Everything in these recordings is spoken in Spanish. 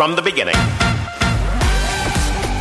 from the beginning.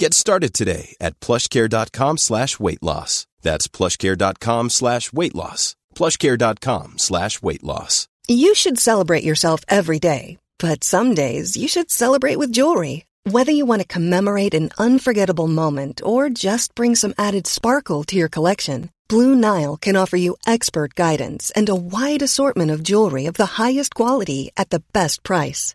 Get started today at plushcare.com slash weight loss. That's plushcare.com slash weight loss. plushcare.com slash weight loss. You should celebrate yourself every day, but some days you should celebrate with jewelry. Whether you want to commemorate an unforgettable moment or just bring some added sparkle to your collection, Blue Nile can offer you expert guidance and a wide assortment of jewelry of the highest quality at the best price.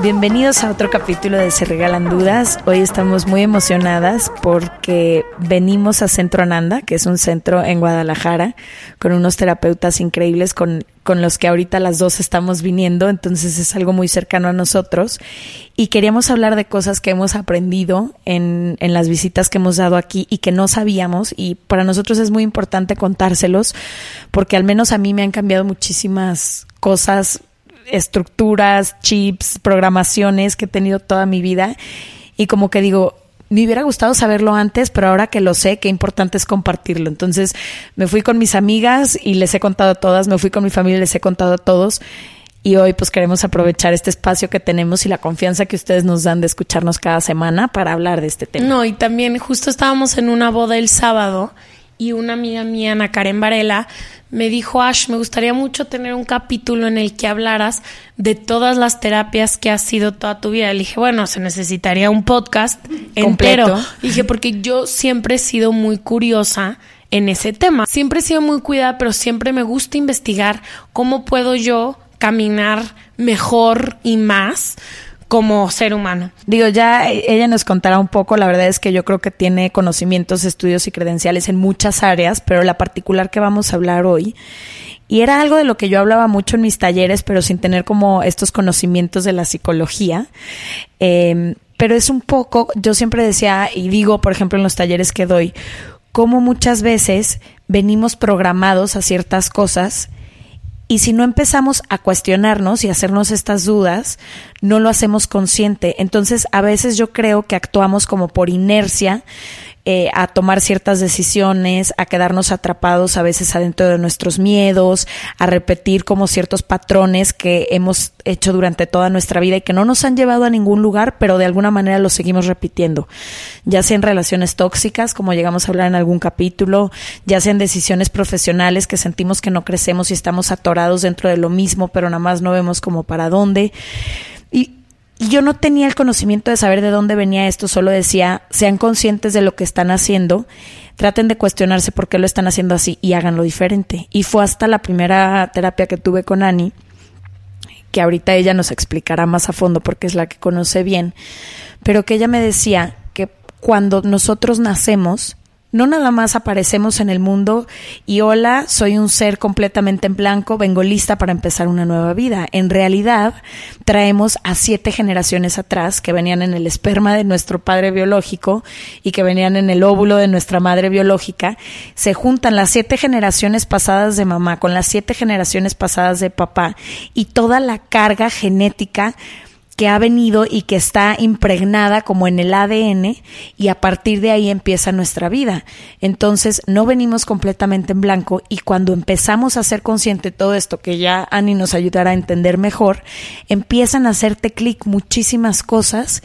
Bienvenidos a otro capítulo de Se Regalan Dudas. Hoy estamos muy emocionadas porque venimos a Centro Ananda, que es un centro en Guadalajara, con unos terapeutas increíbles con, con los que ahorita las dos estamos viniendo, entonces es algo muy cercano a nosotros. Y queríamos hablar de cosas que hemos aprendido en, en las visitas que hemos dado aquí y que no sabíamos. Y para nosotros es muy importante contárselos porque al menos a mí me han cambiado muchísimas cosas estructuras, chips, programaciones que he tenido toda mi vida y como que digo, me hubiera gustado saberlo antes, pero ahora que lo sé, qué importante es compartirlo. Entonces me fui con mis amigas y les he contado a todas, me fui con mi familia y les he contado a todos. Y hoy pues queremos aprovechar este espacio que tenemos y la confianza que ustedes nos dan de escucharnos cada semana para hablar de este tema. No, y también justo estábamos en una boda el sábado y una amiga mía, Ana Karen Varela, me dijo, Ash, me gustaría mucho tener un capítulo en el que hablaras de todas las terapias que has sido toda tu vida. Le dije, bueno, se necesitaría un podcast Completo. entero. Le dije, porque yo siempre he sido muy curiosa en ese tema. Siempre he sido muy cuidada, pero siempre me gusta investigar cómo puedo yo caminar mejor y más como ser humano. Digo, ya ella nos contará un poco, la verdad es que yo creo que tiene conocimientos, estudios y credenciales en muchas áreas, pero la particular que vamos a hablar hoy, y era algo de lo que yo hablaba mucho en mis talleres, pero sin tener como estos conocimientos de la psicología, eh, pero es un poco, yo siempre decía y digo, por ejemplo, en los talleres que doy, cómo muchas veces venimos programados a ciertas cosas y si no empezamos a cuestionarnos y hacernos estas dudas, no lo hacemos consciente. Entonces, a veces yo creo que actuamos como por inercia eh, a tomar ciertas decisiones, a quedarnos atrapados a veces adentro de nuestros miedos, a repetir como ciertos patrones que hemos hecho durante toda nuestra vida y que no nos han llevado a ningún lugar, pero de alguna manera los seguimos repitiendo. Ya sea en relaciones tóxicas, como llegamos a hablar en algún capítulo, ya sea en decisiones profesionales que sentimos que no crecemos y estamos atorados dentro de lo mismo, pero nada más no vemos como para dónde. Y, yo no tenía el conocimiento de saber de dónde venía esto, solo decía, sean conscientes de lo que están haciendo, traten de cuestionarse por qué lo están haciendo así y háganlo diferente. Y fue hasta la primera terapia que tuve con Ani, que ahorita ella nos explicará más a fondo porque es la que conoce bien, pero que ella me decía que cuando nosotros nacemos, no nada más aparecemos en el mundo y hola, soy un ser completamente en blanco, vengo lista para empezar una nueva vida. En realidad, traemos a siete generaciones atrás que venían en el esperma de nuestro padre biológico y que venían en el óvulo de nuestra madre biológica. Se juntan las siete generaciones pasadas de mamá con las siete generaciones pasadas de papá y toda la carga genética que ha venido y que está impregnada como en el ADN y a partir de ahí empieza nuestra vida. Entonces no venimos completamente en blanco y cuando empezamos a ser consciente de todo esto, que ya Ani nos ayudará a entender mejor, empiezan a hacerte clic muchísimas cosas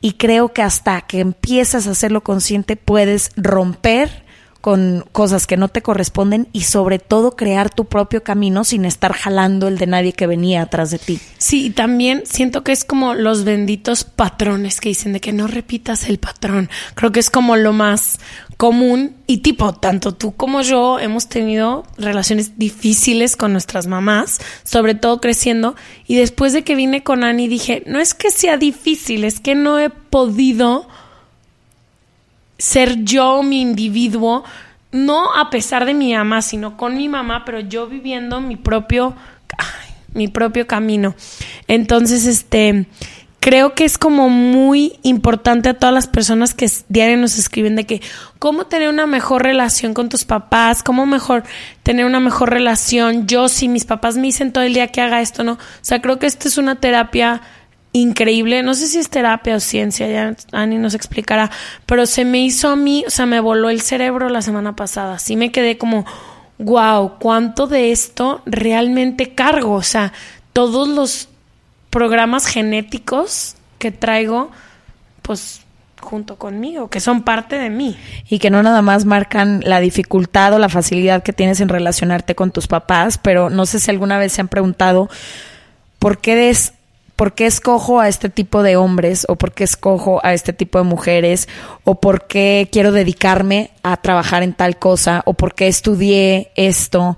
y creo que hasta que empiezas a hacerlo consciente puedes romper con cosas que no te corresponden y sobre todo crear tu propio camino sin estar jalando el de nadie que venía atrás de ti. Sí, y también siento que es como los benditos patrones que dicen de que no repitas el patrón. Creo que es como lo más común y tipo, tanto tú como yo hemos tenido relaciones difíciles con nuestras mamás, sobre todo creciendo, y después de que vine con Ani dije, no es que sea difícil, es que no he podido ser yo mi individuo, no a pesar de mi mamá, sino con mi mamá, pero yo viviendo mi propio, mi propio camino. Entonces, este, creo que es como muy importante a todas las personas que diario nos escriben de que cómo tener una mejor relación con tus papás, cómo mejor tener una mejor relación. Yo, si mis papás me dicen todo el día que haga esto, no. O sea, creo que esto es una terapia increíble. No sé si es terapia o ciencia, ya Ani nos explicará, pero se me hizo a mí, o sea, me voló el cerebro la semana pasada. Sí me quedé como, wow, ¿cuánto de esto realmente cargo? O sea, todos los programas genéticos que traigo, pues junto conmigo, que son parte de mí. Y que no nada más marcan la dificultad o la facilidad que tienes en relacionarte con tus papás, pero no sé si alguna vez se han preguntado por qué es por qué escojo a este tipo de hombres o por qué escojo a este tipo de mujeres o por qué quiero dedicarme a trabajar en tal cosa o por qué estudié esto. O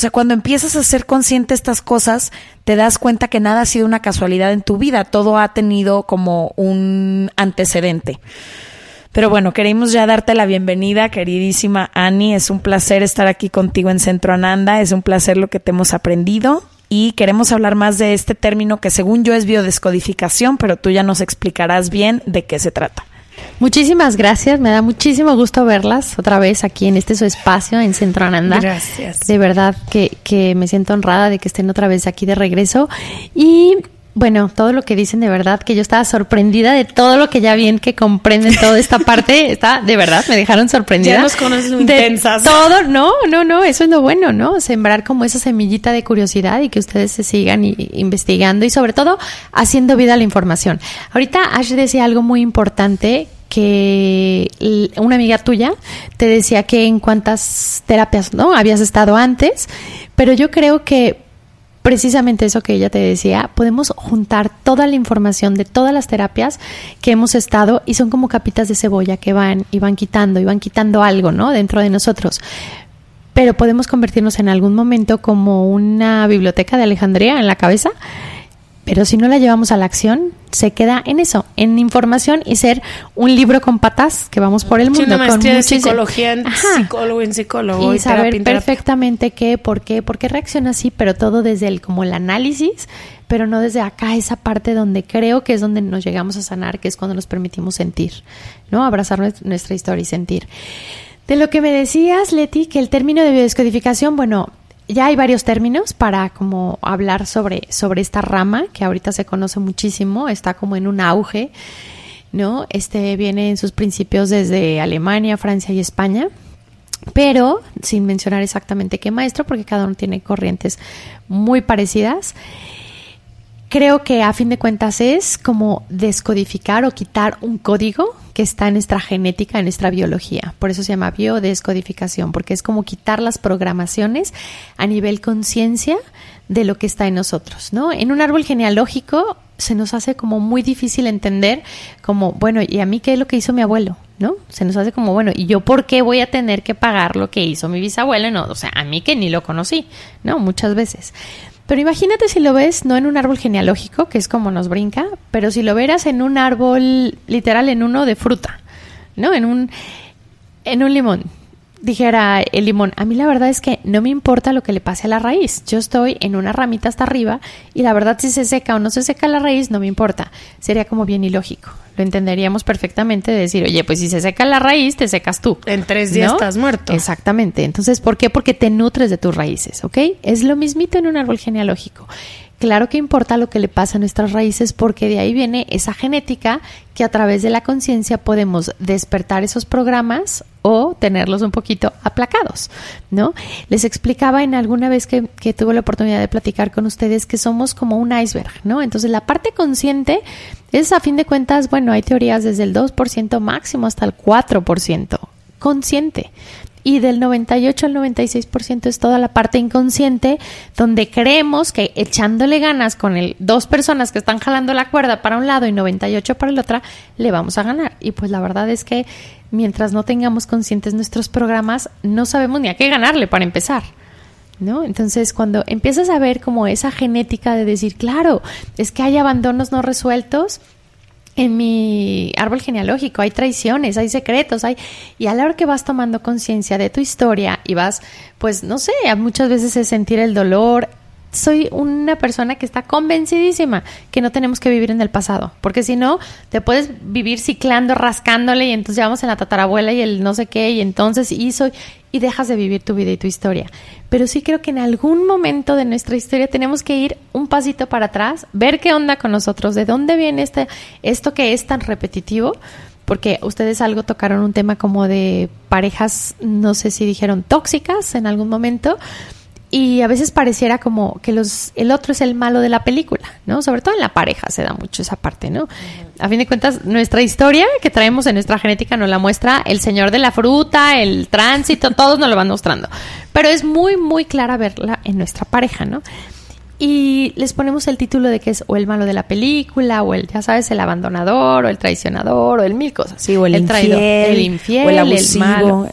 sea, cuando empiezas a ser consciente de estas cosas, te das cuenta que nada ha sido una casualidad en tu vida, todo ha tenido como un antecedente. Pero bueno, queremos ya darte la bienvenida, queridísima Ani. Es un placer estar aquí contigo en Centro Ananda. Es un placer lo que te hemos aprendido y queremos hablar más de este término que según yo es biodescodificación, pero tú ya nos explicarás bien de qué se trata. Muchísimas gracias, me da muchísimo gusto verlas otra vez aquí en este su espacio en Centro Ananda. Gracias. De verdad que, que me siento honrada de que estén otra vez aquí de regreso. Y bueno, todo lo que dicen de verdad, que yo estaba sorprendida de todo lo que ya bien que comprenden toda esta parte, está, de verdad, me dejaron sorprendida. Ya nos conoces de intensas. Todo, no, no, no, eso es lo bueno, ¿no? Sembrar como esa semillita de curiosidad y que ustedes se sigan investigando y sobre todo haciendo vida a la información. Ahorita Ash decía algo muy importante que una amiga tuya te decía que en cuántas terapias, ¿no? Habías estado antes, pero yo creo que precisamente eso que ella te decía, podemos juntar toda la información de todas las terapias que hemos estado y son como capitas de cebolla que van y van quitando y van quitando algo, ¿no? Dentro de nosotros. Pero podemos convertirnos en algún momento como una biblioteca de Alejandría en la cabeza pero si no la llevamos a la acción, se queda en eso, en información y ser un libro con patas que vamos por el mundo. una maestría de psicología en psicólogo en psicólogo. Y, saber perfectamente qué, por qué, por qué reacciona así, pero todo desde el como el análisis, pero no desde acá, esa parte donde creo que es donde nos llegamos a sanar, que es cuando nos permitimos sentir, ¿no? Abrazar nuestra historia y sentir. De lo que me decías, Leti, que el término de biodescodificación, bueno, ya hay varios términos para como hablar sobre, sobre esta rama que ahorita se conoce muchísimo, está como en un auge, ¿no? Este viene en sus principios desde Alemania, Francia y España, pero sin mencionar exactamente qué maestro, porque cada uno tiene corrientes muy parecidas. Creo que a fin de cuentas es como descodificar o quitar un código que está en nuestra genética, en nuestra biología. Por eso se llama biodescodificación, porque es como quitar las programaciones a nivel conciencia de lo que está en nosotros, ¿no? En un árbol genealógico se nos hace como muy difícil entender como, bueno, ¿y a mí qué es lo que hizo mi abuelo? ¿No? Se nos hace como, bueno, ¿y yo por qué voy a tener que pagar lo que hizo mi bisabuelo? No, o sea, a mí que ni lo conocí, ¿no? Muchas veces. Pero imagínate si lo ves no en un árbol genealógico, que es como nos brinca, pero si lo veras en un árbol literal, en uno de fruta, ¿no? En un, en un limón. Dijera el limón, a mí la verdad es que no me importa lo que le pase a la raíz. Yo estoy en una ramita hasta arriba y la verdad si se seca o no se seca la raíz no me importa. Sería como bien ilógico lo entenderíamos perfectamente de decir, oye, pues si se seca la raíz, te secas tú. En tres días estás muerto. Exactamente. Entonces, ¿por qué? Porque te nutres de tus raíces, ¿ok? Es lo mismito en un árbol genealógico. Claro que importa lo que le pasa a nuestras raíces porque de ahí viene esa genética que a través de la conciencia podemos despertar esos programas o tenerlos un poquito aplacados, ¿no? Les explicaba en alguna vez que, que tuve la oportunidad de platicar con ustedes que somos como un iceberg, ¿no? Entonces la parte consciente es a fin de cuentas, bueno, hay teorías desde el 2% máximo hasta el 4% consciente y del 98 al 96% es toda la parte inconsciente donde creemos que echándole ganas con el dos personas que están jalando la cuerda para un lado y 98 para el otro le vamos a ganar y pues la verdad es que mientras no tengamos conscientes nuestros programas no sabemos ni a qué ganarle para empezar ¿No? Entonces, cuando empiezas a ver como esa genética de decir, claro, es que hay abandonos no resueltos, en mi árbol genealógico hay traiciones, hay secretos, hay y a la hora que vas tomando conciencia de tu historia y vas, pues no sé, muchas veces es sentir el dolor. Soy una persona que está convencidísima que no tenemos que vivir en el pasado, porque si no, te puedes vivir ciclando, rascándole y entonces ya vamos en la tatarabuela y el no sé qué y entonces hizo y dejas de vivir tu vida y tu historia. Pero sí creo que en algún momento de nuestra historia tenemos que ir un pasito para atrás, ver qué onda con nosotros, de dónde viene este, esto que es tan repetitivo, porque ustedes algo tocaron un tema como de parejas, no sé si dijeron tóxicas en algún momento, y a veces pareciera como que los el otro es el malo de la película, ¿no? Sobre todo en la pareja se da mucho esa parte, ¿no? A fin de cuentas, nuestra historia que traemos en nuestra genética nos la muestra el señor de la fruta, el tránsito, todos nos lo van mostrando. Pero es muy, muy clara verla en nuestra pareja, ¿no? Y les ponemos el título de que es o el malo de la película, o el, ya sabes, el abandonador, o el traicionador, o el mil cosas. Sí, o el, infiel, el infiel, o el abusivo. el malo.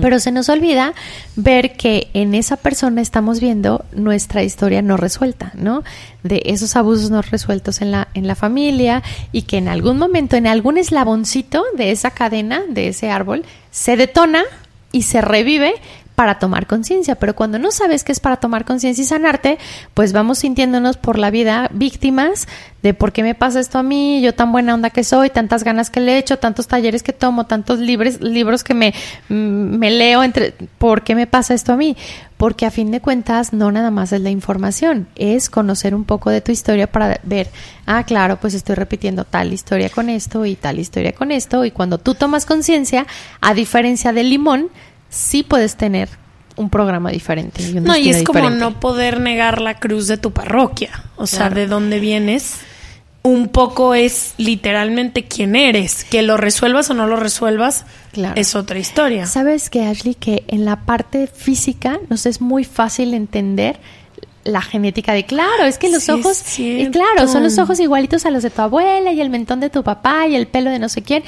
Pero se nos olvida ver que en esa persona estamos viendo nuestra historia no resuelta, ¿no? De esos abusos no resueltos en la, en la familia y que en algún momento, en algún eslaboncito de esa cadena, de ese árbol, se detona y se revive para tomar conciencia, pero cuando no sabes que es para tomar conciencia y sanarte, pues vamos sintiéndonos por la vida víctimas de por qué me pasa esto a mí, yo tan buena onda que soy, tantas ganas que le echo, tantos talleres que tomo, tantos libros, libros que me, mm, me leo, entre, ¿por qué me pasa esto a mí? Porque a fin de cuentas no nada más es la información, es conocer un poco de tu historia para ver, ah, claro, pues estoy repitiendo tal historia con esto y tal historia con esto, y cuando tú tomas conciencia, a diferencia del limón, sí puedes tener un programa diferente. Y un No, y es como diferente. no poder negar la cruz de tu parroquia. O sea, de dónde vienes. Un poco es literalmente quién eres. Que lo resuelvas o no lo resuelvas Claro. es otra historia. ¿Sabes que Ashley? Que en la parte física nos es muy fácil entender la genética de claro, es que los Sí, ojos, y claro, son los ojos igualitos a los de tu abuela y el mentón de tu papá y el pelo de no sé quién,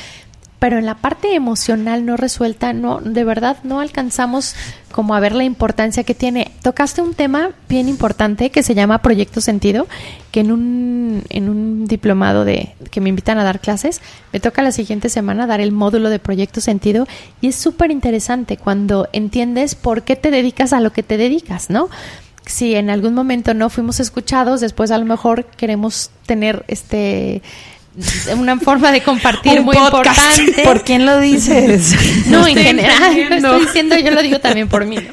pero en la parte emocional no resuelta, no, de verdad no alcanzamos como a ver la importancia que tiene. Tocaste un tema bien importante que se llama Proyecto Sentido, que en un, en un diplomado de que me invitan a dar clases, me toca la siguiente semana dar el módulo de Proyecto Sentido y es súper interesante cuando entiendes por qué te dedicas a lo que te dedicas, ¿no? Si en algún momento no fuimos escuchados, después a lo mejor queremos tener este una forma de compartir muy podcast. importante. ¿Por quién lo dices? No, en general, lo estoy diciendo, yo lo digo también por mí. ¿no?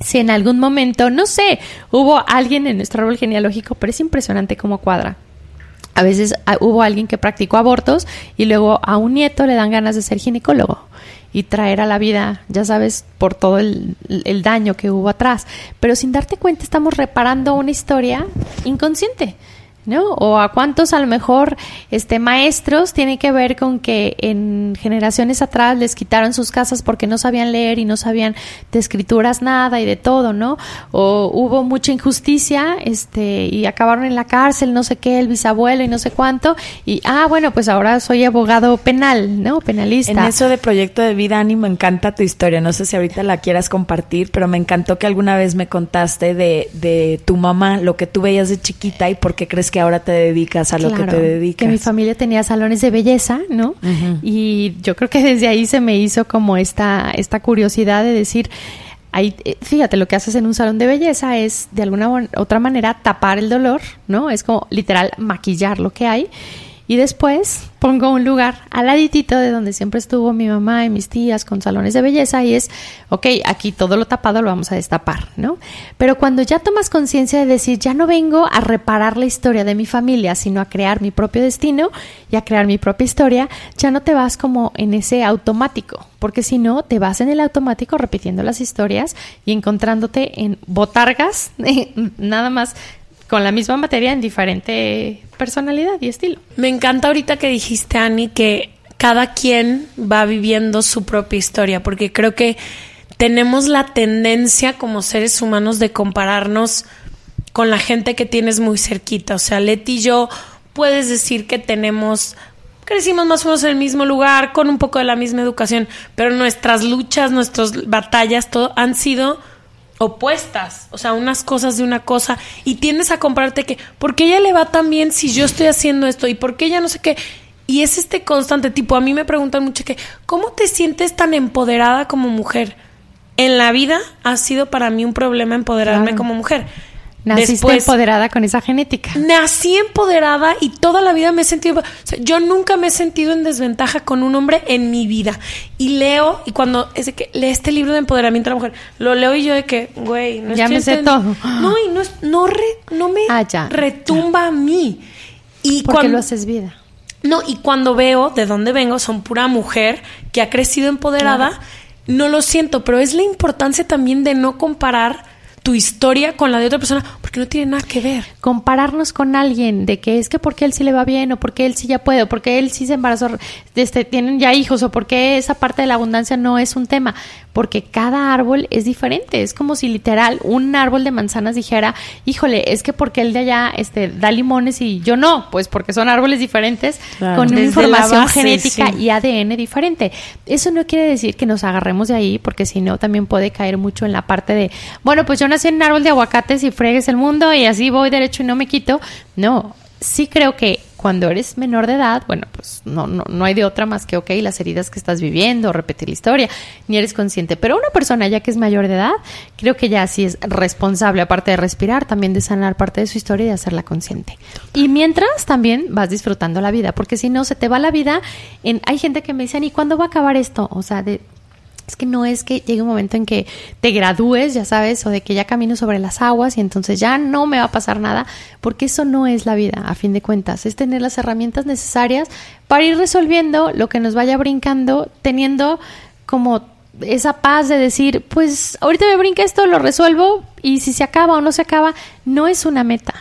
Si en algún momento, no sé, hubo alguien en nuestro árbol genealógico, pero es impresionante cómo cuadra. A veces ah, hubo alguien que practicó abortos y luego a un nieto le dan ganas de ser ginecólogo y traer a la vida, ya sabes, por todo el, el daño que hubo atrás. Pero sin darte cuenta estamos reparando una historia inconsciente. ¿No? O a cuántos a lo mejor este maestros tiene que ver con que en generaciones atrás les quitaron sus casas porque no sabían leer y no sabían de escrituras nada y de todo, ¿no? O hubo mucha injusticia, este, y acabaron en la cárcel, no sé qué, el bisabuelo y no sé cuánto, y ah, bueno, pues ahora soy abogado penal, ¿no? Penalista. En eso de proyecto de vida, Ani, me encanta tu historia. No sé si ahorita la quieras compartir, pero me encantó que alguna vez me contaste de, de tu mamá, lo que tú veías de chiquita y por qué crees que ahora te dedicas a lo que te dedicas. mi familia tenía salones de belleza, ¿no? Y yo creo que desde ahí se me hizo como esta, esta curiosidad de decir, ahí, eh, fíjate, lo que haces en un salón de belleza es de alguna otra manera tapar el dolor, ¿no? Es como literal maquillar lo que hay. Y después pongo un lugar al laditito de donde siempre estuvo mi mamá y mis tías con salones de belleza y es, ok, aquí todo lo tapado lo vamos a destapar, ¿no? Pero cuando ya tomas conciencia de decir, ya no vengo a reparar la historia de mi familia, sino a crear mi propio destino y a crear mi propia historia, ya no te vas como en ese automático, porque si no, te vas en el automático repitiendo las historias y encontrándote en botargas, nada más con la misma materia en diferente personalidad y estilo. Me encanta ahorita que dijiste, Ani, que cada quien va viviendo su propia historia, porque creo que tenemos la tendencia como seres humanos de compararnos con la gente que tienes muy cerquita. O sea, Leti y yo puedes decir que tenemos crecimos más o menos en el mismo lugar, con un poco de la misma educación, pero nuestras luchas, nuestras batallas, todo han sido opuestas, o sea, unas cosas de una cosa, y tiendes a comprarte que, ¿por qué ella le va tan bien si yo estoy haciendo esto? ¿Y por qué ella no sé qué? Y es este constante tipo, a mí me preguntan mucho que, ¿cómo te sientes tan empoderada como mujer? En la vida ha sido para mí un problema empoderarme como mujer Naciste empoderada con esa genética. Nací empoderada y toda la vida me he sentido. yo nunca me he sentido en desventaja con un hombre en mi vida. Y leo, y cuando es de que lee este libro de empoderamiento de la mujer, lo leo y yo de que, güey, no Ya me sé todo. No, y no, no, no me ah, retumba a mí. Y Porque cuando, lo haces vida. No, y cuando veo de dónde vengo, son pura mujer que ha crecido empoderada, no lo siento, pero es la importancia también de no comparar tu historia con la de otra persona porque no tiene nada que ver. Compararnos con alguien de que es que porque él sí le va bien o porque él sí ya puede o porque él sí se embarazó, este, tienen ya hijos o porque esa parte de la abundancia no es un tema porque cada árbol es diferente. Es como si literal un árbol de manzanas dijera, híjole, es que porque el de allá este, da limones y yo no, pues porque son árboles diferentes con una información genética y ADN diferente. Eso no quiere decir que nos agarremos de ahí, porque si no también puede caer mucho en la parte de, bueno, pues yo nací en un árbol de aguacates y fregues el mundo y así voy derecho y no me quito. No, sí creo que cuando eres menor de edad, bueno, pues no, no, no hay de otra más que, ok, las heridas que estás viviendo, repetir la historia, ni eres consciente. Pero una persona ya que es mayor de edad, creo que ya sí es responsable, aparte de respirar, también de sanar parte de su historia y de hacerla consciente. Y mientras también vas disfrutando la vida, porque si no, se te va la vida en... Hay gente que me dicen, ¿y cuándo va a acabar esto? O sea, de es que no es que llegue un momento en que te gradúes, ya sabes, o de que ya camino sobre las aguas y entonces ya no me va a pasar nada, porque eso no es la vida, a fin de cuentas, es tener las herramientas necesarias para ir resolviendo lo que nos vaya brincando, teniendo como esa paz de decir, pues ahorita me brinca esto, lo resuelvo y si se acaba o no se acaba, no es una meta.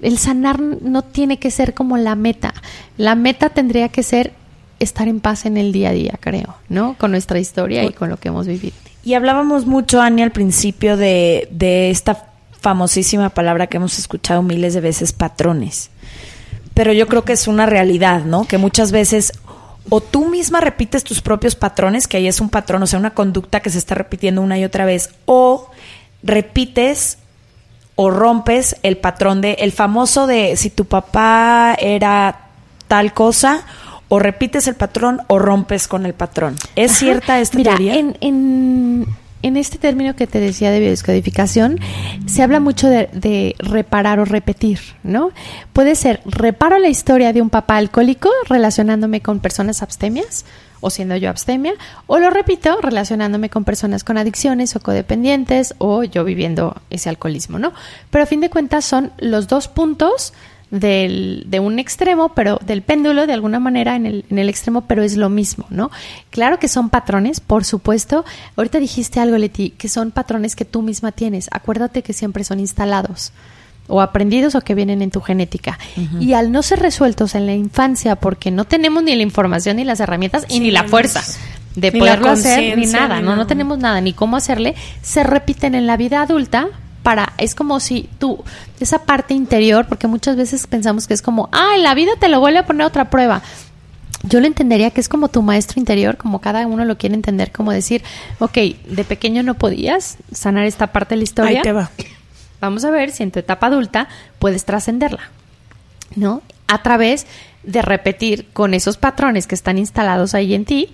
El sanar no tiene que ser como la meta. La meta tendría que ser estar en paz en el día a día, creo, ¿no? Con nuestra historia y con lo que hemos vivido. Y hablábamos mucho, Ani, al principio de, de esta famosísima palabra que hemos escuchado miles de veces, patrones. Pero yo creo que es una realidad, ¿no? Que muchas veces o tú misma repites tus propios patrones, que ahí es un patrón, o sea, una conducta que se está repitiendo una y otra vez, o repites o rompes el patrón de el famoso de si tu papá era tal cosa o repites el patrón o rompes con el patrón. ¿Es cierta esta Mira, En, en, en, este término que te decía de biodescodificación, se habla mucho de, de, reparar o repetir, ¿no? Puede ser, reparo la historia de un papá alcohólico relacionándome con personas abstemias o siendo yo abstemia, o lo repito relacionándome con personas con adicciones o codependientes o yo viviendo ese alcoholismo, ¿no? Pero a fin de cuentas son los dos puntos del, de un extremo, pero del péndulo de alguna manera en el, en el extremo, pero es lo mismo, ¿no? Claro que son patrones, por supuesto. Ahorita dijiste algo, Leti, que son patrones que tú misma tienes. Acuérdate que siempre son instalados o aprendidos o que vienen en tu genética. Y al no ser resueltos en la infancia, porque no tenemos ni la información, ni las herramientas, y ni la fuerza de poderlo hacer, ni nada, no, no tenemos nada, ni cómo hacerle, se repiten en la vida adulta para, es como si tú, esa parte interior, porque muchas veces pensamos que es como, ah, la vida te lo vuelve a poner otra prueba. Yo lo entendería que es como tu maestro interior, como cada uno lo quiere entender, como decir, ok, de pequeño no podías sanar esta parte de la historia. Ahí te va. Vamos a ver si en tu etapa adulta puedes trascenderla, ¿no? A través de repetir con esos patrones que están instalados ahí en ti,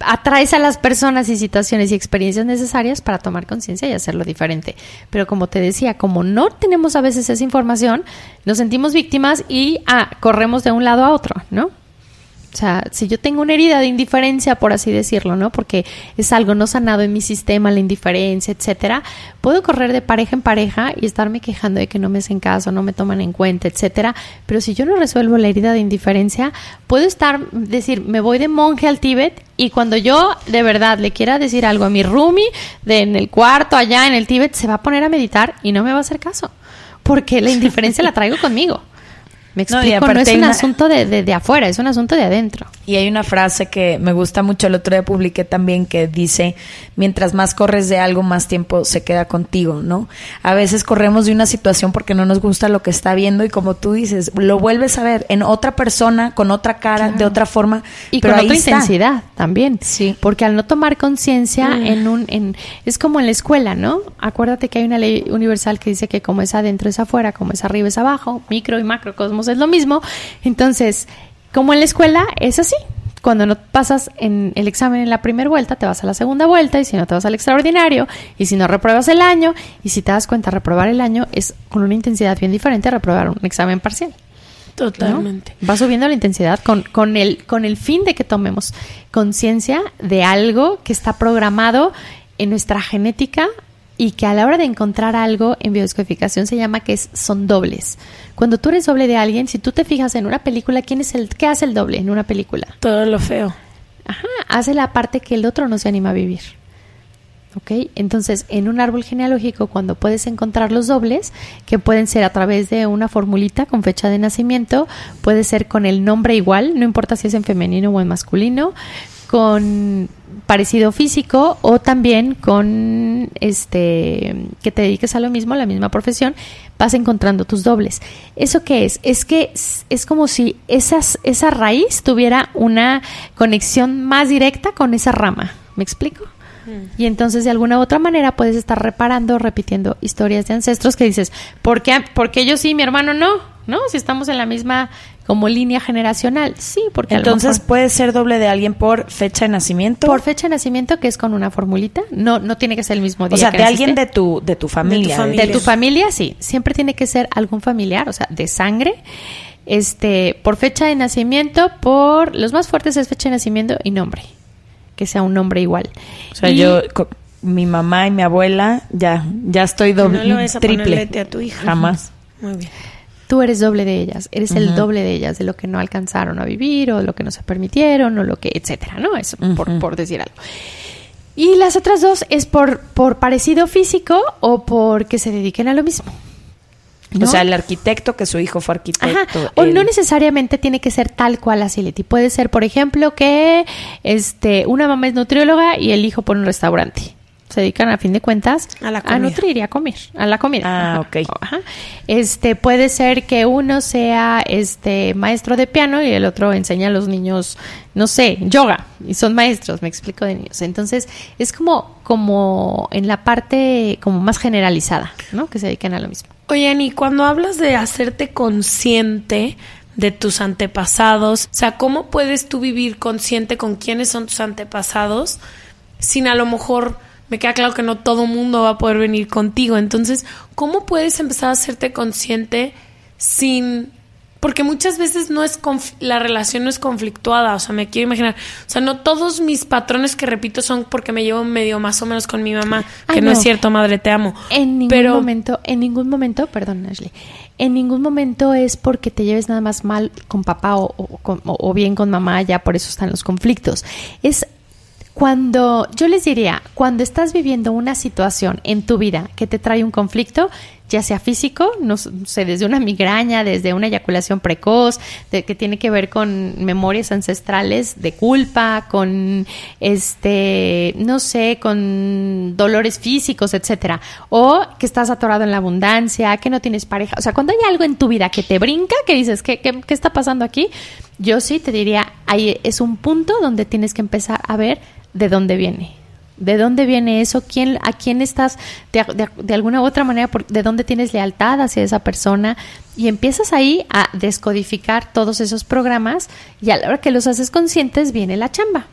atraes a las personas y situaciones y experiencias necesarias para tomar conciencia y hacerlo diferente. Pero como te decía, como no tenemos a veces esa información, nos sentimos víctimas y ah, corremos de un lado a otro, ¿no? O sea, si yo tengo una herida de indiferencia, por así decirlo, ¿no? Porque es algo no sanado en mi sistema, la indiferencia, etcétera, puedo correr de pareja en pareja y estarme quejando de que no me hacen caso, no me toman en cuenta, etcétera. Pero si yo no resuelvo la herida de indiferencia, puedo estar, decir, me voy de monje al Tíbet y cuando yo de verdad le quiera decir algo a mi roomie de en el cuarto allá en el Tíbet, se va a poner a meditar y no me va a hacer caso. Porque la indiferencia la traigo conmigo. Me explico, no, es un asunto de, de, afuera, es un asunto de adentro. Y hay una frase que me gusta mucho, el otro día publiqué también, que dice, mientras más corres de algo, más tiempo se queda contigo, ¿no? A veces corremos de una situación porque no nos gusta lo que está viendo y como tú dices, lo vuelves a ver en otra persona, con otra cara, de otra forma. Y con otra intensidad también. Sí. Porque al no tomar conciencia mm. en un... En, es como en la escuela, ¿no? Acuérdate que hay una ley universal que dice que como es adentro es afuera, como es arriba es abajo, micro y macrocosmos es lo mismo. Entonces, como en la escuela, es así. Cuando no pasas en el examen en la primera vuelta, te vas a la segunda vuelta y si no te vas al extraordinario y si no repruebas el año y si te das cuenta reprobar el año es con una intensidad bien diferente a reprobar un examen parcial. Totalmente. Va subiendo la intensidad con, con, el, con el fin de que tomemos conciencia de algo que está programado en nuestra genética y que a la hora de encontrar algo en biodescodificación se llama que es, son dobles. Cuando tú eres doble de alguien, si tú te fijas en una película, ¿quién es el qué hace el doble en una película? Todo lo feo. Ajá, hace la parte que el otro no se anima a vivir. ¿Ok? Entonces, en un árbol genealógico, cuando puedes encontrar los dobles, que pueden ser a través de una formulita con fecha de nacimiento, puede ser con el nombre igual, no importa si es en femenino o en masculino, con parecido físico o también con este que te dediques a lo mismo, a la misma profesión, vas encontrando tus dobles. ¿Eso qué es? Es que es, como si esas, esa raíz tuviera una conexión más directa con esa rama. ¿Me explico? Mm. Y entonces de alguna u otra manera puedes estar reparando, repitiendo historias de ancestros que dices, ¿por qué, porque yo sí, mi hermano no? ¿No? Si estamos en la misma como línea generacional. Sí, porque entonces puede ser doble de alguien por fecha de nacimiento. Por fecha de nacimiento que es con una formulita. No, no tiene que ser el mismo día. O sea, de alguien de tu de tu familia. De tu familia. sí. Siempre tiene que ser algún familiar, o sea, de sangre. Este, por fecha de nacimiento, por los más fuertes es fecha de nacimiento y nombre, que sea un nombre igual. O sea, yo mi mamá y mi abuela ya ya estoy doble, no a triple. a tu hija. Jamás. Muy bien tú eres doble de ellas, eres el doble de ellas, de lo que no alcanzaron a vivir o lo que no se permitieron o lo que, etcétera, ¿no? Eso, por, por, decir algo. Y las otras dos es por, por parecido físico o porque se dediquen a lo mismo. O sea, el arquitecto que su hijo fue arquitecto. O no necesariamente tiene que ser tal cual así, Leti. Puede ser, por ejemplo, que este, una mamá es nutrióloga y el hijo pone un restaurante se dedican a fin de cuentas a, nutrir y a comer, a la comida. Ah, ok. Este puede ser que uno sea este maestro de piano y el otro enseña a los niños, no sé, yoga y son maestros, me explico de niños. Entonces, es como como en la parte como más generalizada, ¿no? Que se dedican a lo mismo. Oye, Ani, cuando hablas de hacerte consciente de tus antepasados, o sea, ¿cómo puedes tú vivir consciente con quiénes son tus antepasados sin a lo mejor me queda claro que no todo mundo va a poder venir contigo. Entonces, ¿cómo puedes empezar a hacerte consciente sin... Porque muchas veces no es la relación no es conflictuada, o sea, me quiero imaginar, o sea, no todos mis patrones que repito son porque me llevo medio más o menos con mi mamá, que no. es cierto, madre, te amo. En ningún momento, en ningún momento, perdón, Ashley, en ningún momento es porque te lleves nada más mal con papá o, o bien con mamá, ya por eso están los conflictos. Es cuando, yo les diría, cuando estás viviendo una situación en tu vida que te trae un conflicto, ya sea físico, no sé, desde una migraña, desde una eyaculación precoz, de, que tiene que ver con memorias ancestrales de culpa, con este, no sé, con dolores físicos, etcétera, o que estás atorado en la abundancia, que no tienes pareja, o sea, cuando hay algo en tu vida que te brinca, que dices, ¿qué, qué, qué está pasando aquí? Yo sí te diría, ahí es un punto donde tienes que empezar a ver de dónde viene. ¿De dónde viene eso? ¿Quién, ¿A quién estás de, alguna u otra manera? ¿De dónde tienes lealtad hacia esa persona? Y empiezas ahí a descodificar todos esos programas y a la hora que los haces conscientes viene la chamba.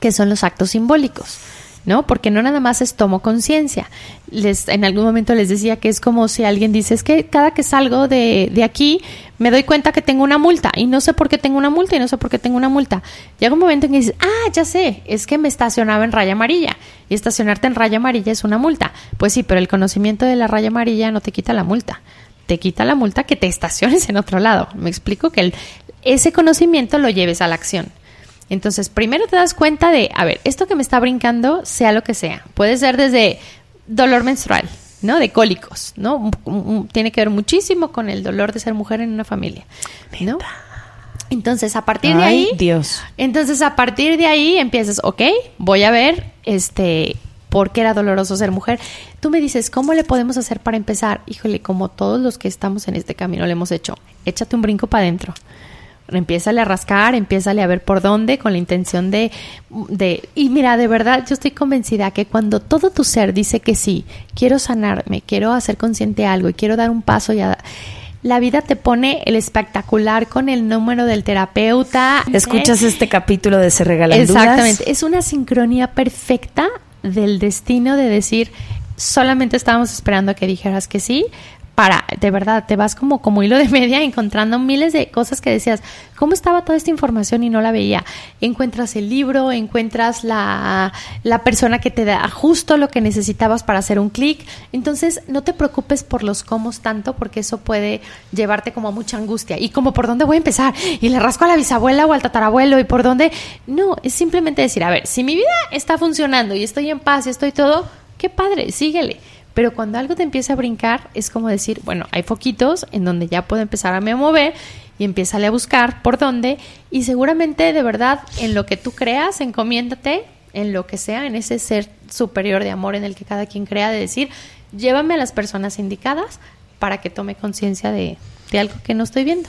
que son los actos simbólicos. ¿No? Porque no nada más es tomo conciencia. Les, en algún momento les decía que es como si alguien dice, es que cada que salgo de, de aquí me doy cuenta que tengo una multa y no sé por qué tengo una multa y no sé por qué tengo una multa. Llega un momento en que dices, ah, ya sé, es que me estacionaba en raya amarilla y estacionarte en raya amarilla es una multa. Pues sí, pero el conocimiento de la raya amarilla no te quita la multa. Te quita la multa que te estaciones en otro lado. Me explico que el, ese conocimiento lo lleves a la acción. Entonces, primero te das cuenta de, a ver, esto que me está brincando, sea lo que sea. Puede ser desde dolor menstrual, ¿no? De cólicos, ¿no? Tiene que ver muchísimo con el dolor de ser mujer en una familia, ¿no? Entonces, a partir de ahí, Dios. Entonces, a partir de ahí empiezas, ok, voy a ver, este, por qué era doloroso ser mujer. Tú me dices, ¿cómo le podemos hacer para empezar? Híjole, como todos los que estamos en este camino le hemos hecho, échate un brinco para adentro. Empiezale a rascar, empiézale a ver por dónde, con la intención de, de... Y mira, de verdad, yo estoy convencida que cuando todo tu ser dice que sí, quiero sanarme, quiero hacer consciente algo y quiero dar un paso ya la vida te pone el espectacular con el número del terapeuta. Escuchas este capítulo de Se Regalan Exactamente. Es una sincronía perfecta del destino de decir, solamente estábamos esperando a que dijeras que sí, para, de verdad, te vas como, como hilo de media encontrando miles de cosas que decías, ¿cómo estaba toda esta información y no la veía? Encuentras el libro, encuentras la, la persona que te da justo lo que necesitabas para hacer un clic. Entonces, no te preocupes por los cómo tanto, porque eso puede llevarte como a mucha angustia. Y como, ¿por dónde voy a empezar? Y le rasco a la bisabuela o al tatarabuelo, ¿y por dónde? No, es simplemente decir, a ver, si mi vida está funcionando y estoy en paz y estoy todo, qué padre, síguele pero cuando algo te empieza a brincar, es como decir, bueno, hay foquitos en donde ya puedo empezar a me mover y empieza a buscar por dónde. Y seguramente, de verdad, en lo que tú creas, encomiéndate en lo que sea, en ese ser superior de amor en el que cada quien crea, de decir, llévame a las personas indicadas para que tome conciencia de, de algo que no estoy viendo.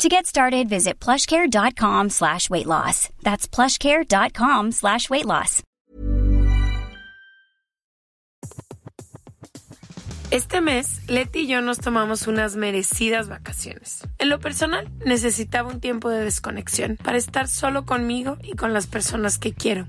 To get started, visit plushcare.com slash weight loss. That's plushcare.com slash weight loss. Este mes, Leti y yo nos tomamos unas merecidas vacaciones. En lo personal, necesitaba un tiempo de desconexión para estar solo conmigo y con las personas que quiero.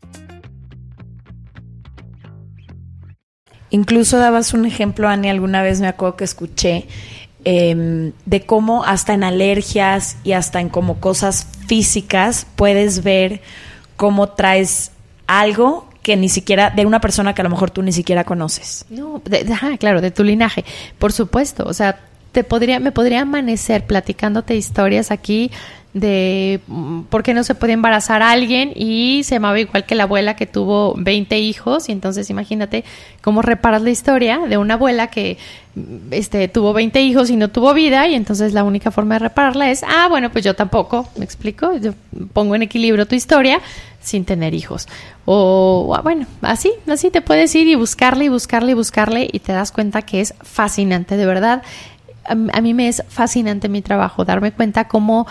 Incluso dabas un ejemplo, Ani, alguna vez me acuerdo que escuché em, de cómo hasta en alergias y hasta en como cosas físicas puedes ver cómo traes algo que ni siquiera, de una persona que a lo mejor tú ni siquiera conoces. No, claro, de tu linaje, por supuesto. O sea, te podría, me podría amanecer platicándote historias aquí de mm, por qué no se puede embarazar a alguien y se llamaba igual que la abuela que tuvo 20 hijos y entonces imagínate cómo reparas la historia de una abuela que mm, este tuvo 20 hijos y no tuvo vida y entonces la única forma de repararla es, ah, bueno, pues yo tampoco, ¿me explico? Yo pongo en equilibrio tu historia sin tener hijos. O ah, bueno, así, así te puedes ir y buscarle y buscarle y buscarle y te das cuenta que es fascinante, de verdad. A, a mí me es fascinante mi trabajo, darme cuenta cómo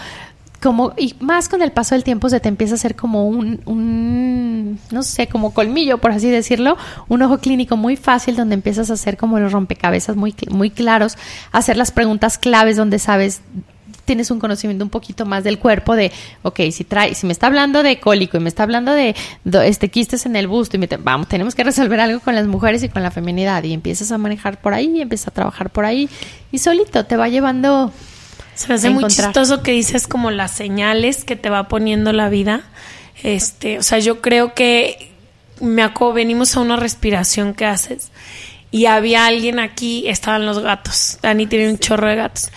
como, y más con el paso del tiempo se te empieza a hacer como un, un, no sé, como colmillo, por así decirlo, un ojo clínico muy fácil donde empiezas a hacer como los rompecabezas muy, muy claros, hacer las preguntas claves donde sabes tienes un conocimiento un poquito más del cuerpo de, ok, si trae, si me está hablando de cólico y me está hablando de, este quistes en el busto y me vamos, tenemos que resolver algo con las mujeres y con la feminidad y empiezas a manejar por ahí, y empiezas a trabajar por ahí y solito te va llevando se me hace muy chistoso que dices como las señales que te va poniendo la vida. Este, o sea, yo creo que me acuerdo, venimos a una respiración que haces y había alguien aquí, estaban los gatos. Dani tiene un chorro de gatos.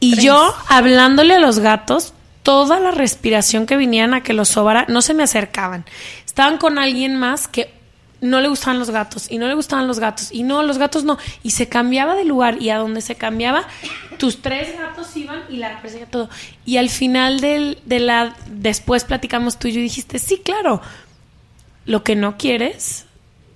Y yo hablándole a los gatos, toda la respiración que vinieran a que los sobara, no se me acercaban. Estaban con alguien más que no le gustaban los gatos y no le gustaban los gatos y no, los gatos no. Y se cambiaba de lugar y a donde se cambiaba, tus tres gatos iban y la perseguía todo. Y al final del, de la, después platicamos tú y yo dijiste, sí, claro, lo que no quieres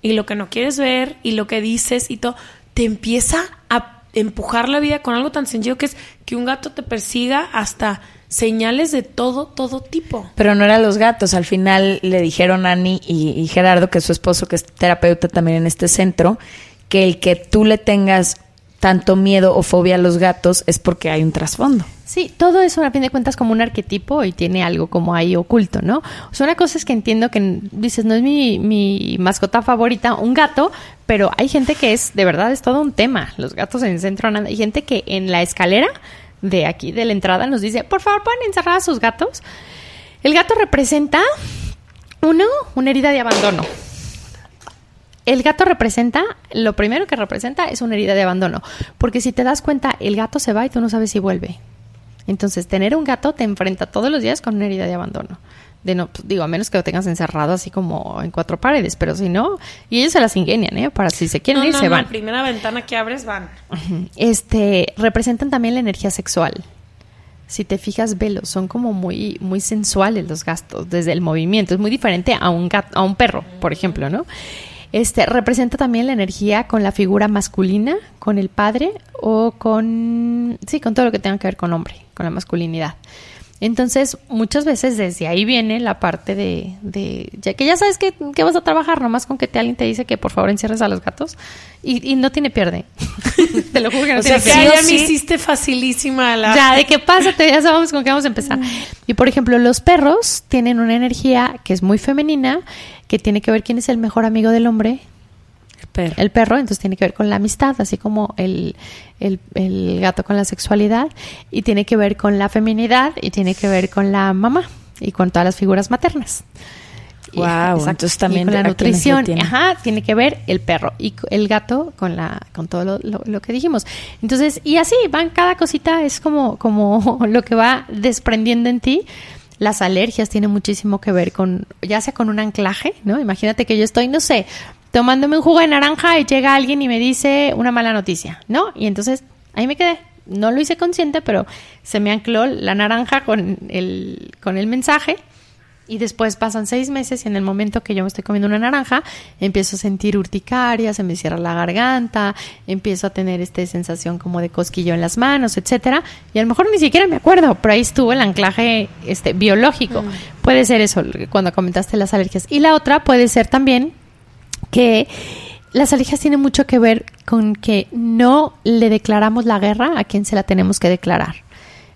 y lo que no quieres ver y lo que dices y todo, te empieza a empujar la vida con algo tan sencillo que es que un gato te persiga hasta señales de todo, todo tipo. Pero no eran los gatos. Al final le dijeron a Ani y, Gerardo, que es su esposo, que es terapeuta también en este centro, que el que tú le tengas tanto miedo o fobia a los gatos es porque hay un trasfondo. Sí, todo eso a fin de cuentas como un arquetipo y tiene algo como ahí oculto, ¿no? O sea, una cosa es que entiendo que dices, no es mi, mi mascota favorita, un gato, pero hay gente que es, de verdad, es todo un tema. Los gatos en el centro, hay gente que en la escalera de aquí, de la entrada, nos dice, por favor, pueden encerrar a sus gatos. El gato representa, uno, una herida de abandono. El gato representa, lo primero que representa es una herida de abandono, porque si te das cuenta, el gato se va y tú no sabes si vuelve. Entonces, tener un gato te enfrenta todos los días con una herida de abandono de no, pues, digo, a menos que lo tengas encerrado así como en cuatro paredes, pero si no, y ellos se las ingenian, ¿eh? Para si se quieren ir, se van. La primera ventana que abres van. Este, representan también la energía sexual. Si te fijas, velos, son como muy, muy sensuales los gastos, desde el movimiento. Es muy diferente a un gato, a un perro, por ejemplo, ¿no? Este, representa también la energía con la figura masculina, con el padre o con, sí, con todo lo que tenga que ver con hombre, con la masculinidad. Entonces, muchas veces desde ahí viene la parte de, de ya que ya sabes que, vas a trabajar, nomás con que te, alguien te dice que por favor encierres a los gatos y, no tiene pierde. te lo juro que no tiene pierde. ya me hiciste facilísima la... Ya, de qué pasa, ya sabemos con qué vamos a empezar. Mm. Y por ejemplo, los perros tienen una energía que es muy femenina, que tiene que ver quién es el mejor amigo del hombre, el perro, entonces tiene que ver con la amistad, así como el, el, gato con la sexualidad, y tiene que ver con la feminidad, y tiene que ver con la mamá, y con todas las figuras maternas. Wow, entonces también con la nutrición, tiene? ajá, tiene que ver el perro y el gato con la con todo lo, lo, que dijimos. Entonces, y así van cada cosita es como como lo que va desprendiendo en ti. Las alergias tienen muchísimo que ver con ya sea con un anclaje, ¿no? Imagínate que yo estoy, no sé, tomándome un jugo de naranja y llega alguien y me dice una mala noticia, ¿no? Y entonces ahí me quedé. No lo hice consciente, pero se me ancló la naranja con el, con el mensaje. Y después pasan seis meses y en el momento que yo me estoy comiendo una naranja, empiezo a sentir urticaria, se me cierra la garganta, empiezo a tener esta sensación como de cosquillo en las manos, etcétera. Y a lo mejor ni siquiera me acuerdo, pero ahí estuvo el anclaje este, biológico. Mm. Puede ser eso, cuando comentaste las alergias. Y la otra puede ser también que las alergias tienen mucho que ver con que no le declaramos la guerra a quien se la tenemos que declarar.